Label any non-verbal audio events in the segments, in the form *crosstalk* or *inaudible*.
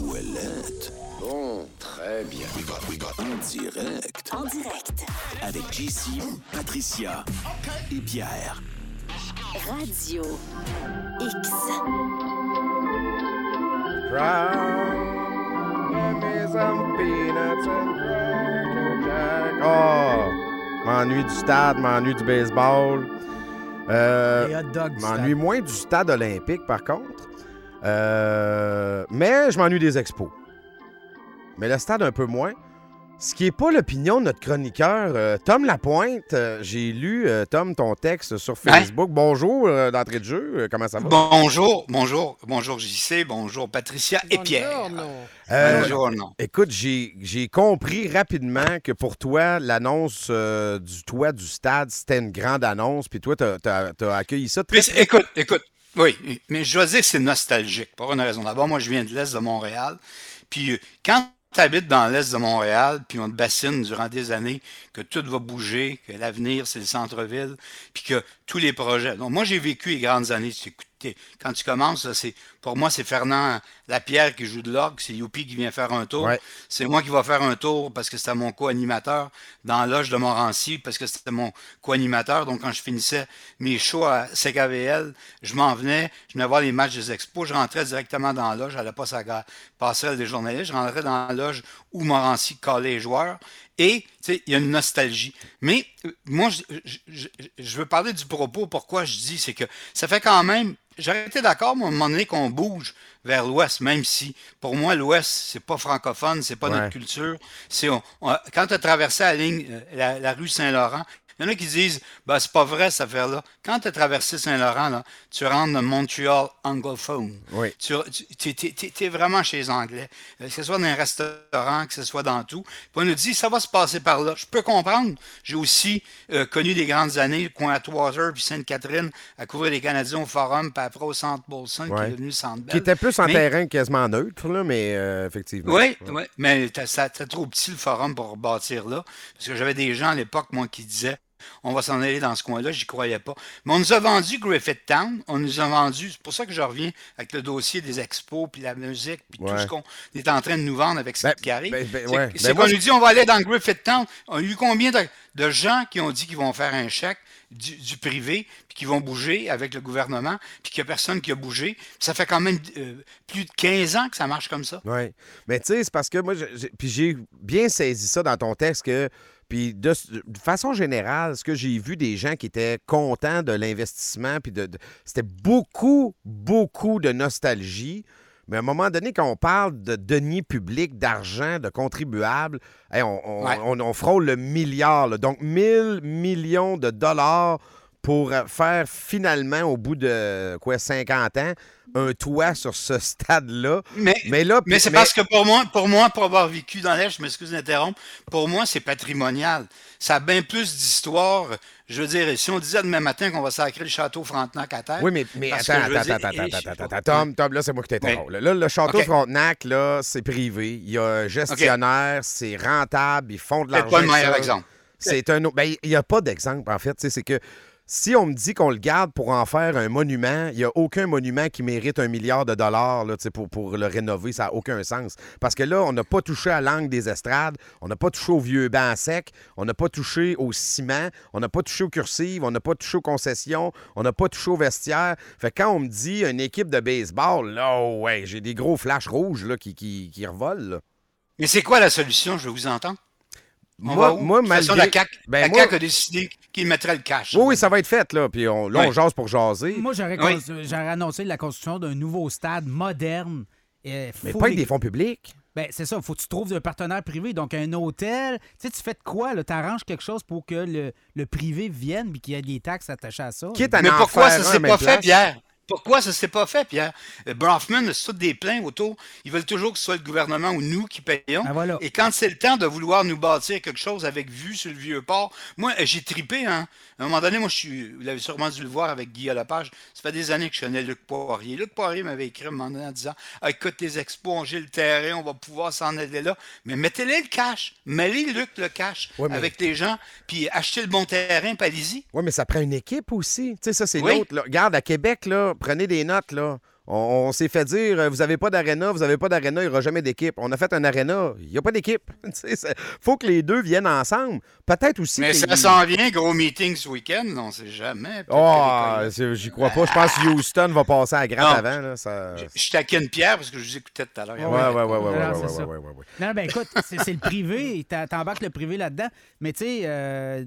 Ouellette. Bon, très bien. We got, we got. En direct. En direct. Avec JC, Patricia et Pierre. Radio X. Give me some peanuts and cracker jack. Oh! M'ennuie du stade, m'ennuie du baseball. Euh, m'ennuie stade. moins du stade olympique, par contre. Euh, mais je m'ennuie des expos. Mais le stade, un peu moins. Ce qui n'est pas l'opinion de notre chroniqueur, euh, Tom Lapointe. Euh, J'ai lu, euh, Tom, ton texte sur Facebook. Bonjour, euh, d'entrée de jeu. Euh, comment ça va? Bonjour, bonjour, bonjour JC, bonjour Patricia et Pierre. Euh, bonjour, non. Écoute, j'ai compris rapidement que pour toi, l'annonce euh, du toit du stade, c'était une grande annonce. Puis toi, t'as as, accueilli ça très, Mais écoute, écoute, oui, mais je dois dire que c'est nostalgique, pour une raison. D'abord, moi, je viens de l'Est de Montréal. Puis euh, quand tu habites dans l'Est de Montréal, puis on te bassine durant des années, que tout va bouger, que l'avenir, c'est le centre-ville, puis que tous les projets. Donc, moi, j'ai vécu les grandes années. Tu- Quand tu commences, c'est pour moi, c'est Fernand Lapierre qui joue de l'orgue, c'est Youpi qui vient faire un tour. Ouais. C'est moi qui va faire un tour parce que c'était mon co-animateur dans l'Oge de Montrancy, parce que c'était mon co-animateur. Donc, quand je finissais mes shows à CKVL, je m'en venais, je venais voir les matchs des expos, je rentrais directement dans la loge, je n'allais pas sa passerelle des journalistes, je rentrais dans la loge où Montrancy collait les joueurs. Et, tu sais, il y a une nostalgie. Mais, euh, moi, je, je- je- je veux parler du propos. Pourquoi je dis, c'est que ça fait quand même. J'aurais été d'accord, moi, à un moment donné, qu'on bouge vers l'Ouest, même si, pour moi, l'Ouest, c'est pas francophone, c'est pas Ouais. notre culture. C'est, on- on- quand tu as traversé la ligne, euh, la, la rue Saint-Laurent, il y en a qui disent, ben, c'est pas vrai, cette affaire-là. Quand tu as traversé Saint-Laurent, là, tu rentres dans Montreal anglophone. Oui. Tu, es, vraiment chez les Anglais. Euh, Que ce soit dans un restaurant, que ce soit dans tout. Puis on nous dit, ça va se passer par là. Je peux comprendre. J'ai aussi euh, connu des grandes années, coin Atwater puis Sainte-Catherine, à couvrir les Canadiens au Forum, puis après au Centre Bolson, qui Ouais. est devenu le Centre Bell. Qui était plus en Mais- terrain quasiment neutre, là, mais euh, effectivement. oui, oui, mais c'était trop petit le forum pour bâtir là. Parce que j'avais des gens à l'époque, moi, qui disaient on va s'en aller dans ce coin-là, j'y croyais pas. Mais on nous a vendu Griffith Town, on nous a vendu, c'est pour ça que je reviens avec le dossier des expos, puis la musique, puis tout ce qu'on est en train de nous vendre avec ce Ben, qui arrive. ben, ben, C'est- ouais. c'est Ben, qu'on nous dit on va aller dans Griffith Town. On a eu combien de, de gens qui ont dit qu'ils vont faire un chèque du, du privé, puis qui vont bouger avec le gouvernement, puis qu'il n'y a personne qui a bougé. Ça fait quand même euh, plus de 15 ans que ça marche comme ça. Oui. Mais tu sais, c'est parce que moi, puis j'ai bien saisi ça dans ton texte que. Puis de, de façon générale, ce que j'ai vu des gens qui étaient contents de l'investissement, puis de, de- c'était beaucoup, beaucoup de nostalgie. Mais à un moment donné, quand on parle de deniers publics, d'argent, de contribuables, hey, on, on- Ouais. on- on frôle le milliard. là. Donc, 1000 millions de dollars pour euh, faire finalement, au bout de quoi, 50 ans, un toit sur ce stade-là. Mais, Mais là, mais c'est parce que pour moi, pour moi, pour avoir vécu dans l'Est, je m'excuse d'interrompre, pour moi, c'est patrimonial. Ça a bien plus d'histoire. Je veux dire, si on disait demain matin qu'on va sacrer le château Frontenac à terre. Oui, mais, attends, attends, dire, attends, attends, Tom, Tom, là, c'est moi qui t'interromps. Là, le château. Frontenac, là, c'est privé. Il y a un gestionnaire, c'est rentable, ils font de C'est l'argent. pas le meilleur exemple. C'est un autre. Ben, il n'y a pas d'exemple, en fait. C'est que si on me dit qu'on le garde pour en faire un monument, il n'y a aucun monument qui mérite un milliard de dollars là, pour, pour le rénover. Ça n'a aucun sens. Parce que là, on n'a pas touché à l'angle des estrades, on n'a pas touché au vieux banc sec, on n'a pas touché au ciment, on n'a pas touché aux cursives, on n'a pas touché aux concessions, on n'a pas touché au vestiaire. Fait que quand on me dit une équipe de baseball, là, ouais, j'ai des gros flashs rouges là, qui, qui, qui revolent. Mais c'est quoi la solution? Je vous entendre. On Moi- va où? moi, De toute façon, malgré- la CAQ, Ben, la moi- CAQ a décidé qu'il mettrait le cash. Oui, oui, ça va être fait, là. Puis on, là, on jase pour jaser. Moi, j'aurais Oui. cons- j'aurais annoncé la construction d'un nouveau stade moderne. Mais pas avec des fonds publics. Ben, c'est ça, faut que tu trouves un partenaire privé, donc un hôtel. Tu sais, tu fais de quoi, là? T'arranges quelque chose pour que le, le privé vienne puis qu'il y ait des taxes attachées à ça? Quitte à Mais pourquoi faire ça s'est pas fait. Pierre? Pourquoi ça s'est pas fait, Pierre? Euh, Bronfman, c'est tout des plaints autour. Ils veulent toujours que ce soit le gouvernement ou nous qui payons. Ah, voilà. Et quand c'est le temps de vouloir nous bâtir quelque chose avec vue sur le vieux port, moi, euh, j'ai tripé, hein. À un moment donné, moi, je suis, vous l'avez sûrement dû le voir avec Guy Lepage, ça fait des années que je connais Luc Poirier. Luc Poirier m'avait écrit à un moment donné en disant ah, écoute, les expos, j'ai le terrain, on va pouvoir s'en aller là. Mais mettez-les le cash. Mettez Luc le cash Ouais, mais- avec les gens, puis achetez le bon terrain, puis allez-y. Oui, mais ça prend une équipe aussi. Tu sais, ça, c'est Oui. l'autre. Regarde, à Québec, là, prenez des notes, là. On, on s'est fait dire, euh, vous avez pas d'aréna, vous avez pas d'aréna, il n'y aura jamais d'équipe. On a fait un aréna, il n'y a pas d'équipe. *laughs* C'est- faut que les deux viennent ensemble. Peut-être aussi. Mais ça s'en vient, gros meeting ce week-end, on sait jamais. Oh, j'y crois pas. Je pense que Houston va passer à Non. avant. Là, ça... Je, je taquine Pierre parce que je vous écoutais tout à l'heure. Ouais, ouais, ouais, ouais, ouais, Non, ben écoute, c'est le privé. T'as- T'embarques le privé là-dedans. Mais tu sais, euh,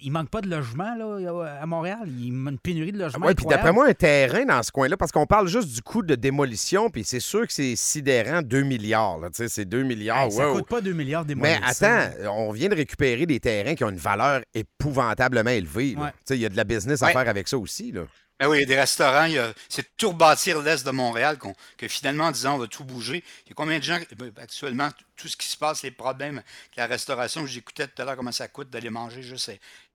il manque pas de logement là, à Montréal. Il manque une pénurie de logements. Oui, puis d'après moi, un terrain dans ce coin-là, parce qu'on parle juste du coût de démolition, puis c'est sûr que c'est sidérant 2 milliards. C'est 2 milliards. Hey, ça wow. coûte pas 2 milliards des Mais attends, on vient de récupérer des terrains qui ont une valeur épouvantablement élevée. Ouais. Il y a de la business à Ouais. faire avec ça aussi. Là. Ben oui, des restaurants, c'est tout rebâtir l'Est de Montréal que finalement, en disant on va tout bouger. Il y a combien de gens, actuellement, tout ce qui se passe, les problèmes la restauration, j'écoutais tout à l'heure comment ça coûte d'aller manger juste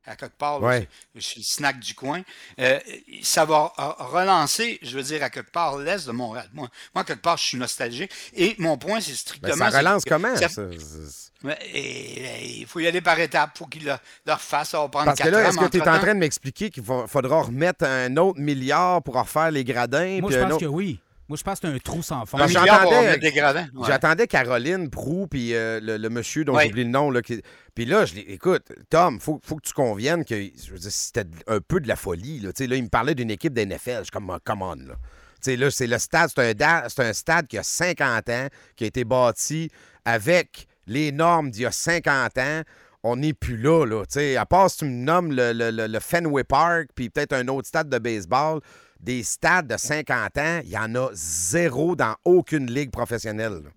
à, quelque part, Ouais. c'est- chez le snack du coin. Euh, ça va euh, relancer, je veux dire, à quelque part l'Est de Montréal. Moi, moi, quelque part, je suis nostalgique. Et mon point, c'est Ben, strictement... ça relance comment? ça- ça? C'est- Ouais, et- et il faut y aller par étapes. Il faut qu'ils le, le refassent. Ça va prendre Parce que là, est-ce que tu es en train de m'expliquer qu'il fa- faudra remettre un autre milliard pour refaire les gradins? Moi, puis je un pense autre- que oui. Moi, je pense que c'est un trou sans fond. Ouais. J'attendais Caroline Prou, puis euh, le, le monsieur dont Ouais. j'oublie le nom. Là, qui- Puis là, je l'ai- écoute, Tom, faut, faut que tu conviennes que je veux dire, c'était un peu de la folie. Là, Tu sais, là il me parlait d'une équipe d'NFL. Je suis comme, come on. Là. Tu sais, là, c'est le stade, c'est un, da- c'est un stade qui a 50 ans, qui a été bâti avec les normes d'il y a 50 ans. On n'est plus là, là. Tu sais, à part si tu me nommes le, le- le- le Fenway Park, puis peut-être un autre stade de baseball, des stades de 50 ans, il y en a zéro dans aucune ligue professionnelle. là.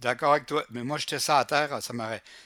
D'accord avec toi. Mais moi, j'étais ça à terre, ça.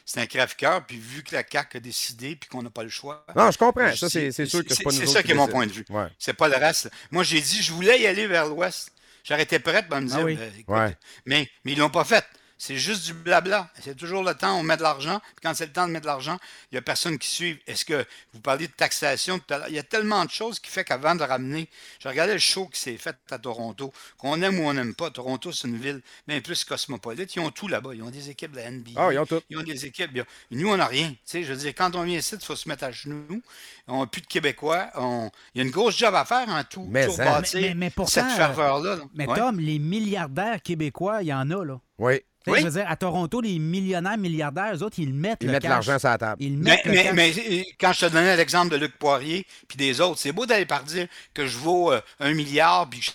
C'est un crève-cœur, puis vu que la CAQ a décidé, puis qu'on n'a pas le choix. Non, je comprends. je Ça, dis- c'est c'est sûr que c'est pas C'est ça qui est mon point de vue. Ouais. C'est pas le reste. Moi, j'ai dit, je voulais y aller vers l'ouest. J'aurais été prête me dire, Ah oui. ben, écoute, Ouais. mais, mais ils l'ont pas fait. C'est juste du blabla. C'est toujours le temps, on met de l'argent. Puis quand c'est le temps de mettre de l'argent, il n'y a personne qui suit. Est-ce que vous parliez de taxation tout à l'heure? Il y a tellement de choses qui fait qu'avant de ramener. Je regardais le show qui s'est fait à Toronto. Qu'on aime ou on n'aime pas, Toronto, c'est une ville bien plus cosmopolite. Ils ont tout là-bas. Ils ont des équipes de la NBA. Ah, ils ont tout. Ils ont des équipes. ont- Nous, on n'a rien. Tu sais, je veux dire, quand on vient ici, il faut se mettre à genoux. On n'a plus de Québécois. On- Il y a une grosse job à faire en tout. Mais hein. bâtir Mais- mais- mais pourtant, cette ferveur-là. là. Mais Ouais. Tom, les milliardaires québécois, il y en a, là. Oui. Oui. Je veux dire, à Toronto, les millionnaires, milliardaires, eux autres, ils mettent Ils le mettent l'argent sur la table. Ils Mais, mettent le mais, cash. mais, euh, quand je te donnais l'exemple de Luc Poirier puis des autres, c'est beau d'aller par dire que je vaux euh, un milliard puis je,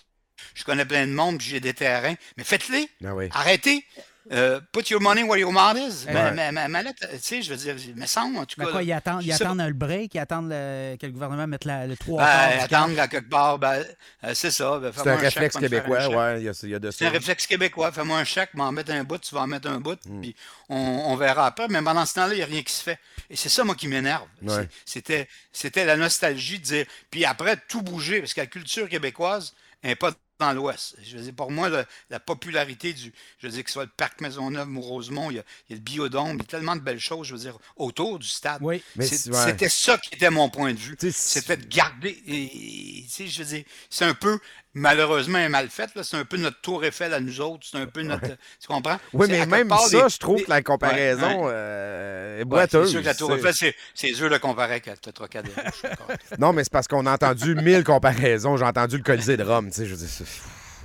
je connais plein de monde puis j'ai des terrains. Mais faites-les. Ah oui. Arrêtez. Euh, put your money where your mouth is. Ouais. Ma, ma, ma mallette, tu sais, je veux dire, mais ça, en tout cas. quoi, là, ils attendent, ils attendent le break, ils attendent le- que le gouvernement mette la- le 3 Ben, attendre à quelque part, ben, euh, c'est ça. ben, C'est fais-moi un chèque réflexe me un québécois, chèque. ouais. Il y a, il y a de C'est un réflexe québécois. Fais-moi un chèque, m'en mettre un bout, tu vas en mettre un bout, puis on, on verra après. Mais pendant ce temps-là, il n'y a rien qui se fait. Et c'est ça, moi, qui m'énerve. Ouais. C'était la nostalgie de dire. Puis après, tout bouger, parce que la culture québécoise n'est pas dans l'Ouest. Je veux dire, pour moi, le- la popularité du. Je veux dire, que ce soit le Parc Maisonneuve ou Rosemont, il y, a, il y a le biodôme, il y a tellement de belles choses, je veux dire, autour du stade. Oui. Mais ouais. C'était ça qui était mon point de vue. C'était de garder. et- et- tu sais, je veux dire, c'est un peu, malheureusement, un mal fait. là. C'est un peu notre tour Eiffel à nous autres. C'est un peu notre. Tu comprends? Oui, mais même part ça, les- je trouve que la comparaison Ouais, euh, est boiteuse. c'est sûr que la tour Eiffel, c'est- dur de comparer avec le Trocadéro. *laughs* Non, mais c'est parce qu'on a entendu mille comparaisons. J'ai entendu le Colisée de Rome. Tu sais, je veux dire,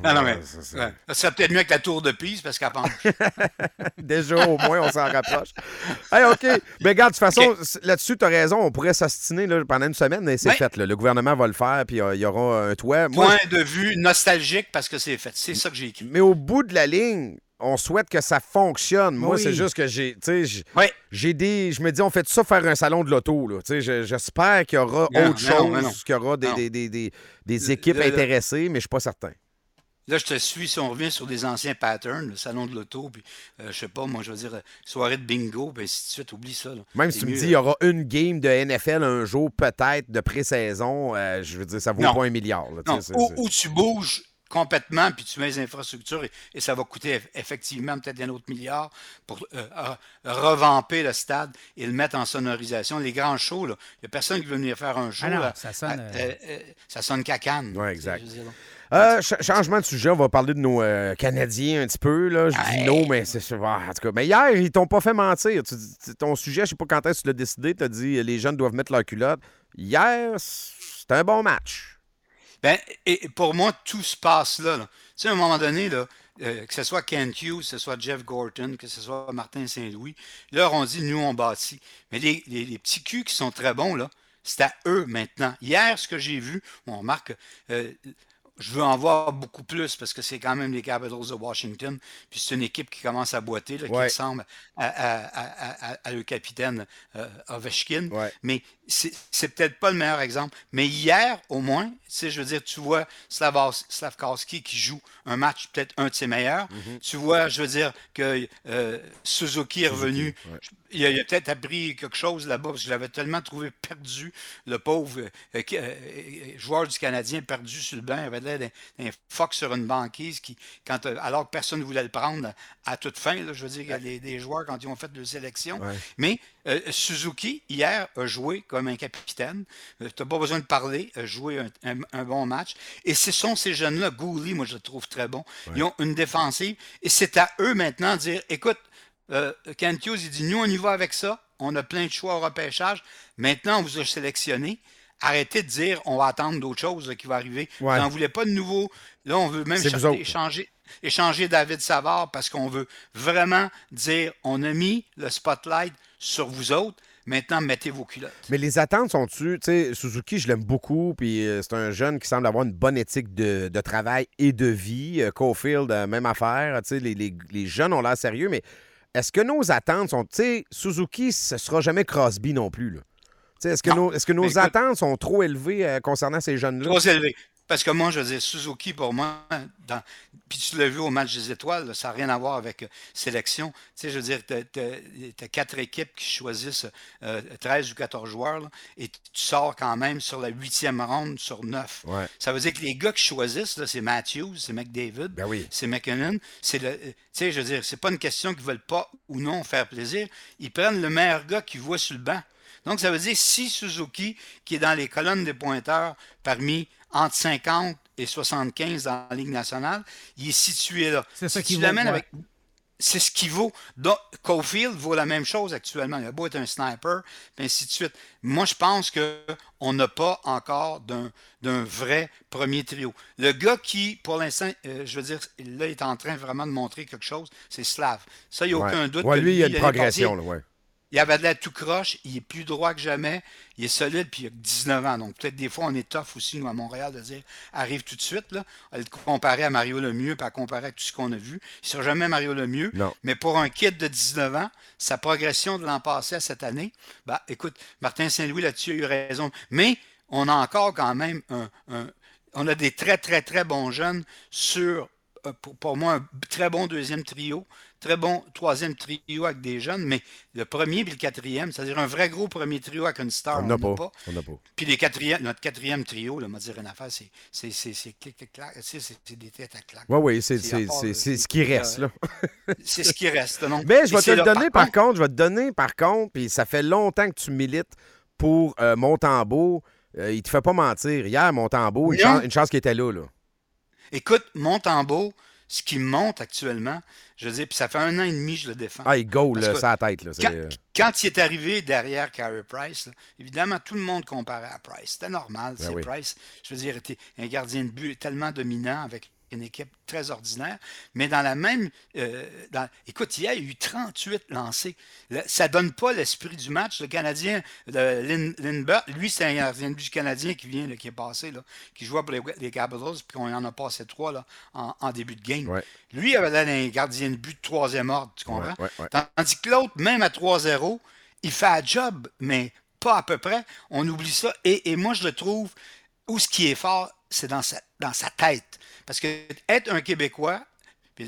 Non, non, Ouais, mais. c'est- c'est- ouais. Ça serait peut-être mieux que la tour de Pise parce qu'elle penche. *laughs* Déjà, au moins, on s'en rapproche. Hey, OK. Mais regarde, de toute façon, là-dessus, tu as raison. On pourrait s'astiner là, pendant une semaine, mais c'est Ouais. fait. là. Le gouvernement va le faire, puis euh, il y aura un toit. Moi, Point de vue nostalgique parce que c'est fait. C'est ça que j'ai écrit. Mais au bout de la ligne, on souhaite que ça fonctionne. Moi, Oui. c'est juste que j'ai. Tu sais, j'- Oui. j'ai des. Je me dis, on fait ça faire un salon de l'auto. là. Tu sais, je- J'espère qu'il y aura Non, autre chose, qu'il y aura des, Non. des, des, des- des Le- équipes le- le- intéressées, mais je suis pas certain. Là, je te suis si on revient sur des anciens patterns, le salon de l'auto, puis euh, je sais pas, moi, je veux dire, euh, soirée de bingo, puis ainsi de suite, oublie ça. là. Même si tu me dis, il y aura une game de NFL un jour, peut-être, de pré-saison, euh, je veux dire, ça vaut Non. pas un milliard. là, Non, où tu bouges complètement, puis tu mets les infrastructures, et, et ça va coûter eff- effectivement peut-être un autre milliard pour euh, revamper le stade et le mettre en sonorisation. Les grands shows, il n'y a personne qui veut venir faire un show. Ah non, là, ça sonne, à- euh, euh, euh, ça sonne cacane. Sais, exact. Euh, ch- changement de sujet, on va parler de nos euh, Canadiens un petit peu. Là. Je dis non, mais c'est ah, en tout cas. Mais hier, ils t'ont pas fait mentir. Tu ton sujet, je sais pas quand est-ce que tu l'as décidé, tu as dit les jeunes doivent mettre leur culotte. Hier, c'était un bon match. Ben, et pour moi, tout se passe là. Tu sais, à un moment donné, là, euh, que ce soit Kent Hughes, que ce soit Jeff Gorton, que ce soit Martin Saint-Louis, là, on dit, nous, on bâtit. Mais les, les, petits culs qui sont très bons, là, c'est à eux maintenant. Hier, ce que j'ai vu, on remarque, euh, je veux en voir beaucoup plus parce que c'est quand même les Capitals de Washington. Puis c'est une équipe qui commence à boiter, qui ressemble à, le capitaine euh, Ovechkin. Mais c'est peut-être pas le meilleur exemple. Mais hier, au moins, je veux dire, tu vois Slavkowski qui joue un match peut-être un de ses meilleurs. Mm-hmm. Tu vois, je veux dire, que euh, Suzuki est revenu il a, peut-être appris quelque chose là-bas, parce que je l'avais tellement trouvé perdu, le pauvre euh, euh, euh, joueur du Canadien perdu sur le banc. Il avait l'air d'un fuck sur une banquise, qui, quand, alors que personne ne voulait le prendre à toute fin. je veux dire, il y a des, joueurs quand ils ont fait de sélection. Mais Suzuki, hier, a joué comme un capitaine. tu n'as pas besoin de parler, a joué un, bon match. Et ce sont ces jeunes-là, Gouli, moi je le trouve très bon. Ils ont une défensive. Et c'est à eux maintenant de dire écoute, euh, Kent Hughes, il dit Nous, on y va avec ça. On a plein de choix au repêchage. Maintenant, on vous a sélectionné. Arrêtez de dire on va attendre d'autres choses qui vont arriver. On n'en voulait pas de nouveau. Là, on veut même échanger, échanger David Savard parce qu'on veut vraiment dire on a mis le spotlight sur vous autres. Maintenant, mettez vos culottes. Mais les attentes sont-tu? Tu sais, Suzuki, je l'aime beaucoup, puis euh, c'est un jeune qui semble avoir une bonne éthique de, travail et de vie. Euh, Caulfield, même affaire. Tu sais, les, les jeunes ont l'air sérieux, mais est-ce que nos attentes sont. Tu sais, Suzuki, ce sera jamais Crosby non plus. Est-ce que, nos, est que nos attentes sont trop élevées euh, concernant ces jeunes-là? Trop élevées. Parce que moi, je veux dire, Suzuki, pour moi, dans, puis tu l'as vu au match des étoiles, ça n'a rien à voir avec euh, sélection. Tu sais, je veux dire, tu as, quatre équipes qui choisissent 13 euh, ou 14 joueurs, et tu sors quand même sur la huitième ronde sur neuf. Ça veut dire que les gars qui choisissent, c'est Matthews, c'est McDavid, ben c'est McKinnon. C'est le, tu sais, je veux dire, c'est pas une question qu'ils veulent pas ou non faire plaisir. Ils prennent le meilleur gars qu'ils voient sur le banc. Donc, ça veut dire si Suzuki, qui est dans les colonnes des pointeurs parmi entre 50 et 75 dans la Ligue nationale, il est situé là. C'est ça qui vaut. Avec... C'est ce qui vaut. Donc, Cofield vaut la même chose actuellement. Il a beau être un sniper, et ainsi de suite. Moi, je pense qu'on n'a pas encore d'un, vrai premier trio. Le gars qui, pour l'instant, euh, je veux dire, là, est en train vraiment de montrer quelque chose, c'est Slav. Ça, il n'y a aucun doute. Ouais, lui, il y a une progression. Là, ouais. Il avait de l'air tout croche, il est plus droit que jamais, il est solide, puis il a 19 ans. Donc peut-être des fois, on est tough aussi, nous, à Montréal, de dire arrive tout de suite, là, à le comparer à Mario Lemieux, puis à comparer à tout ce qu'on a vu. Il ne sera jamais Mario Lemieux. Non. Mais pour un kid de 19 ans, sa progression de l'an passé à cette année, bah, écoute, Martin Saint-Louis là-dessus a eu raison. Mais on a encore quand même un, on a des très, très, très bons jeunes sur, pour, pour moi, un très bon deuxième trio très bon troisième trio avec des jeunes, mais le premier puis le quatrième, c'est-à-dire un vrai gros premier trio avec une star, on n'a pas. On pas. Puis les notre quatrième trio, là, m'a dire une affaire, c'est, des têtes à claque. Oui, oui, c'est, ce qui reste, là. c'est ce qui reste, non? *laughs* Mais je vais te le donner, par contre, je vais te donner, par contre, puis ça fait longtemps que tu milites pour euh, Montembeau. Euh, il te fait pas mentir. Hier, Montembeau, une, chance, une chance qu'il était là, là. Écoute, Montembeau, ce qui monte actuellement, je veux dire, puis ça fait un an et demi que je le défends. Ah, il go, là, ça tête. Là, euh, quand, il est arrivé derrière Carey Price, évidemment, tout le monde comparait à Price. C'était normal. Ben c'est Price, je veux dire, était un gardien de but tellement dominant avec une équipe très ordinaire, mais dans la même. Euh, écoute, il y a eu 38 lancés. ça ne donne pas l'esprit du match. Le Canadien, Lindbergh, lui, c'est un gardien de but canadien qui vient, qui est passé, là, qui jouait pour les, Capitals, puis on en a passé trois là, en, début de game. Lui, il avait un gardien de but de troisième ordre, tu comprends? Tandis que l'autre, même à 3-0, il fait un job, mais pas à peu près. On oublie ça. Et, et moi, je le trouve, où ce qui est fort, c'est dans sa, dans sa tête. Parce que être un Québécois,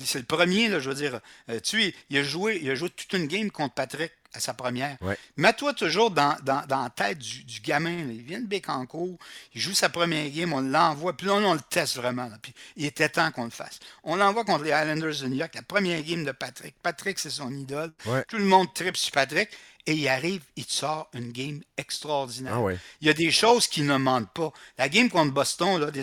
c'est le premier, là, je veux dire, euh, tu il a joué, il a joué toute une game contre Patrick à sa première. Mets-toi toujours dans, dans, dans, la tête du, gamin. Il vient de Bécancourt, il joue sa première game, on l'envoie, puis là, on le teste vraiment. puis il était temps qu'on le fasse. On l'envoie contre les Islanders de New York, la première game de Patrick. Patrick, c'est son idole. Tout le monde tripe sur Patrick. Et il arrive, il te sort une game extraordinaire. Ah ouais. Il y a des choses qui ne mentent pas. La game contre Boston, là, des,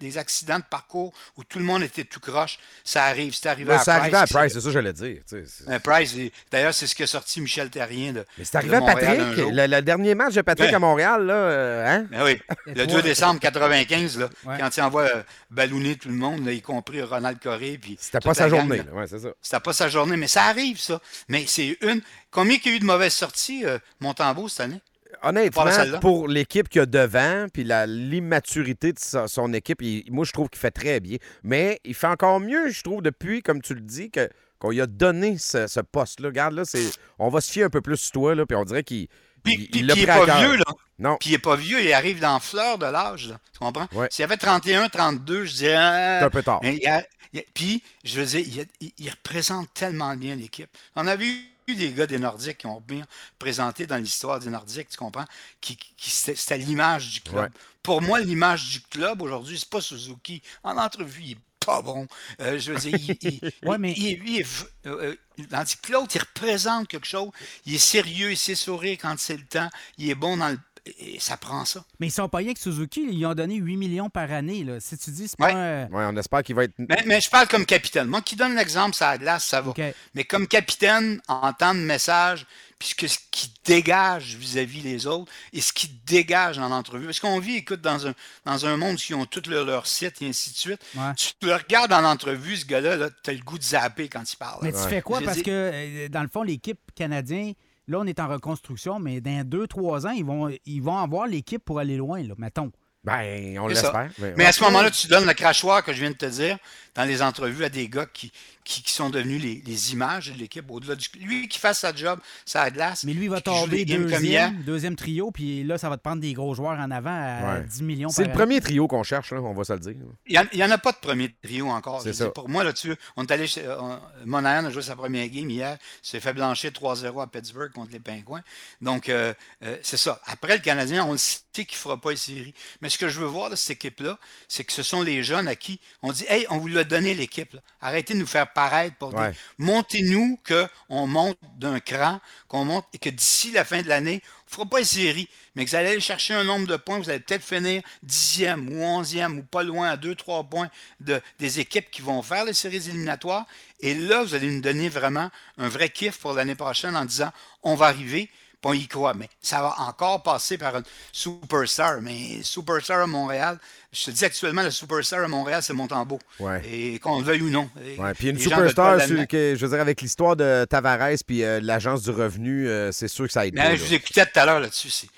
des accidents de parcours où tout le monde était tout croche, ça arrive. C'est arrivé à c'est Price. arrivé à Price, c'est ça que j'allais dire. tu sais, c'est- euh, Price, d'ailleurs, c'est ce que sorti Michel Terrien de. Mais c'est de arrivé à Patrick. jour. Le, le dernier match de Patrick Ouais. à Montréal, là, euh, hein? Ben oui, le toi, 2 décembre 95, là, Ouais. quand il envoie euh, ballonner tout le monde, là, y compris Ronald Coré. puis C'était pas sa gang, journée. ça. C'était pas sa journée, mais ça arrive, ça. Mais c'est une. Combien il y a eu de mauvaises sorties, euh, Montembeau, cette année? Honnêtement, pour l'équipe qu'il y a devant, puis l'immaturité de sa- son équipe, il- moi, je trouve qu'il fait très bien. Mais il fait encore mieux, je trouve, depuis, comme tu le dis, que qu'on lui a donné ce, ce poste-là. Regarde, là, c'est, on va se fier un peu plus sur toi, là, puis on dirait qu'il Puis, il- il il est pas vieux, là. Non. Puis il est pas vieux, il arrive dans fleur de l'âge. Tu comprends? Ouais. S'il avait 31, 32, je dirais. C'est un peu tard. Mais a- a- puis, je veux dire, il, a- représente tellement bien l'équipe. On avait eu des gars des Nordiques qui ont bien présenté dans l'histoire des Nordiques, tu comprends? Qui, qui- c'était l'image du club. Ouais. Pour moi, l'image du club aujourd'hui, c'est pas Suzuki. En entrevue, il est pas bon. Euh, je veux dire, il, il- *laughs* Ouais, mais- il- il euh, euh, tandis que l'autre, il représente quelque chose. Il est sérieux, il sait sourire quand c'est le temps. Il est bon dans le. Et ça prend ça. Mais ils sont pas rien que Suzuki, ils ont donné 8 millions par année. Là. Si tu dis, c'est Ouais. pas Ouais, on espère qu'il va être. Mais, mais je parle comme capitaine. Moi qui donne l'exemple, ça la glace, ça va. Mais comme capitaine, en temps de message, puisque ce qui dégage vis-à-vis les autres et ce qui dégage dans l'entrevue. Parce qu'on vit, écoute, dans un, dans un monde qui ont tous leur, leur site et ainsi de suite. Ouais. Tu le regardes dans l'entrevue, ce gars-là, -là, tu as le goût de zapper quand il parle. Mais tu fais quoi? Parce dis- que, euh, dans le fond, l'équipe canadienne, là, on est en reconstruction, mais dans deux, trois ans, ils vont, ils vont avoir l'équipe pour aller loin, là, mettons. Ben, on l'espère. Mais, Mais à ce moment-là, tu donnes le crachoir que je viens de te dire dans les entrevues à des gars qui, qui, qui sont devenus les, les images de l'équipe au-delà du. Lui qui fasse sa job, ça glace. Mais lui, il va tomber deuxième, deuxième trio, puis là, ça va te prendre des gros joueurs en avant à Ouais. 10 millions c'est le année. premier trio qu'on cherche, là, on va se le dire. Il n'y en, a pas de premier trio encore. C'est Je ça. dis, Pour moi, là-dessus, on est allé chez. euh, on- Monahan a joué sa première game hier. s'est fait blanchir 3-0 à Pittsburgh contre les Pingouins. Donc, euh, euh, c'est ça. Après, le Canadien, on le sait qu'il ne fera pas les séries. Mais ce que je veux voir de cette équipe-là, c'est que ce sont les jeunes à qui on dit Hey, on vous l'a donné l'équipe. Arrêtez de nous faire paraître pour Ouais. Montez-nous qu'on monte d'un cran, qu'on monte et que d'ici la fin de l'année, on ne fera pas les séries, mais que vous allez aller chercher un nombre de points, vous allez peut-être finir dixième ou onzième ou pas loin à deux, trois points de, des équipes qui vont faire les séries éliminatoires. Et là, vous allez nous donner vraiment un vrai kiff pour l'année prochaine en disant on va arriver, on y croit. Mais ça va encore passer par un superstar. Mais superstar à Montréal, je te dis actuellement, le superstar à Montréal, c'est Montembeau. Ouais. Et qu'on le veuille ou non. Et Ouais, puis une superstar, sur- que, je veux dire, avec l'histoire de Tavares puis euh, l'agence du revenu, euh, c'est sûr que ça aide Mais pas, je vous écoutais tout à l'heure là-dessus. c'est-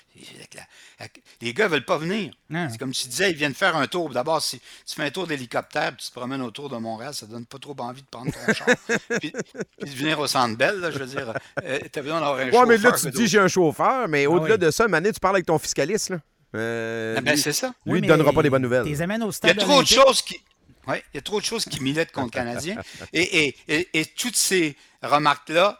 les gars ne veulent pas venir. Non. C'est comme tu disais, ils viennent faire un tour. D'abord, si tu fais un tour d'hélicoptère puis tu te promènes autour de Montréal, ça donne pas trop envie de prendre ton char. *laughs* Puis, puis de venir au centre belle, je veux dire, euh, t'as besoin d'avoir un Ouais, mais là, chauffeur tu que dis j'ai un chauffeur, mais au-delà oui. de ça, Mané, tu parles avec ton fiscaliste, là. Euh, Ah ben, lui, c'est ça. lui, Oui, il te mais donnera pas des bonnes nouvelles. Les au Il y a trop de choses qui. Ouais, il y a trop de choses qui militent contre le Canadien. *laughs* Et, et, et, et toutes ces remarques-là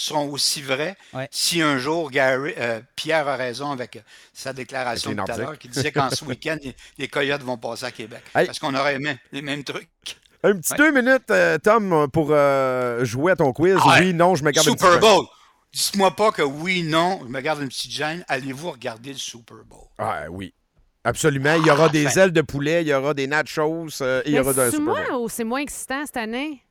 seront aussi vraies Ouais. si un jour Gary- euh, Pierre a raison avec sa déclaration Avec les tout à l'heure, qui disait qu'en ce *laughs* week-end, les, les Coyotes vont passer à Québec. Hey. Parce qu'on aurait aimé les mêmes trucs. Un petit Ouais. deux minutes, euh, Tom, pour euh, jouer à ton quiz. Ouais. Oui, non, je me garde une Super petite Bowl. Dites-moi pas que oui, non, je me garde une petite gêne. Allez-vous regarder le Super Bowl? Ah, oui. Absolument. Il y aura des Parfait. ailes de poulet, il y aura des nachos, euh, et il y aura Mais un c'est Super moi Bowl. ou c'est moins excitant cette année?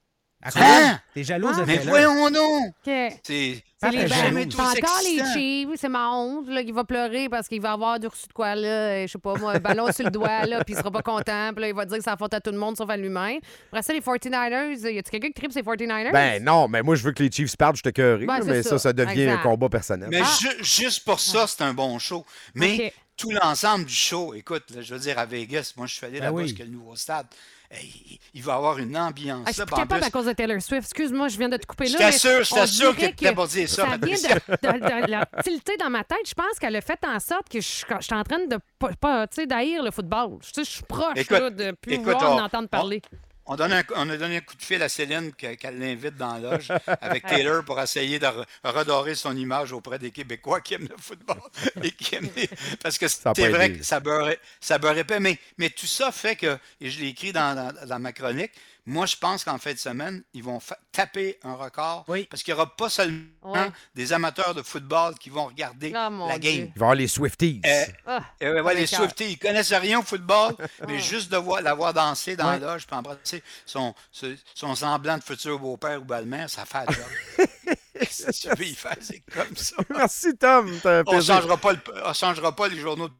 Hein? T'es jalouse Ah. de Mais voyons donc! Que- C'est C'est les jamais tout c'est encore les. Chiefs, c'est ma honte, là, qui va pleurer parce qu'il va avoir du reçu de quoi, là, je sais pas, moi, un ballon sur le doigt, là, puis il sera pas content, puis là, il va dire que ça faute à tout le monde sauf à lui-même. Après ça, les 49ers, y a-tu quelqu'un qui tripe ces 49ers? Ben non, mais moi, je veux que les Chiefs perdent, je te cœuré. Ben, c'est mais ça, ça. ça devient Exact. un combat personnel. Mais Ah. ju- juste pour ça, c'est un bon show. Mais. Tout l'ensemble du show, écoute, là, je veux dire, à Vegas, moi, je suis allé Ben là-bas, oui. parce que le nouveau stade, hey, il va y avoir une ambiance. Ah, je suis là, plus capable plus- à cause de Taylor Swift. Excuse-moi, je viens de te couper là. Je t'assure, je t'assure que t'étais pas dire ça, Ça vient de, de- de la tilter dans ma tête. Je pense qu'elle a fait en sorte que je, suis- je suis en train de pas, tu d'haïr le football. Je, sais, je suis proche Écoute, là, de plus écoute, voir on- en entendre parler. On, donne un- on a donné un coup de fil à Céline que- qu'elle l'invite dans la loge avec Taylor pour essayer de re- redorer son image auprès des Québécois qui aiment le football *laughs* et qui aiment les- Parce que c'est vrai que ça beurrait, ça beurrait pas. Mais, mais tout ça fait que, et je l'ai écrit dans, dans- dans ma chronique, Moi, je pense qu'en fin de semaine, ils vont taper un record. Oui. Parce qu'il n'y aura pas seulement Ouais. des amateurs de football qui vont regarder Ah, la game. Il va y avoir les Swifties. Euh, Ah, Euh, ouais, les cœur. Swifties, ils connaissent rien au football, mais juste de voir, la voir danser dans la loge, puis embrasser son, son, son semblant de futur beau-père ou belle-mère, ça fait la job. *laughs* Qu'est-ce que tu veux y faire? C'est comme ça. Merci, Tom. On ne changera, pas le- on changera pas les journaux de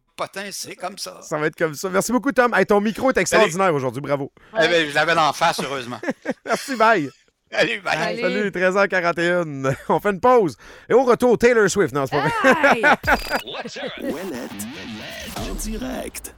c'est comme ça. Ça va être comme ça. Merci beaucoup, Tom. Hey, ton micro est extraordinaire aujourd'hui. Bravo. Eh ben, je l'avais en face, heureusement. *laughs* Merci, bye. Allez, bye. Allez. Salut, 13h41. *laughs* On fait une pause. Et au retour, Taylor Swift. Non, c'est pas vrai. Hey! *laughs* En direct.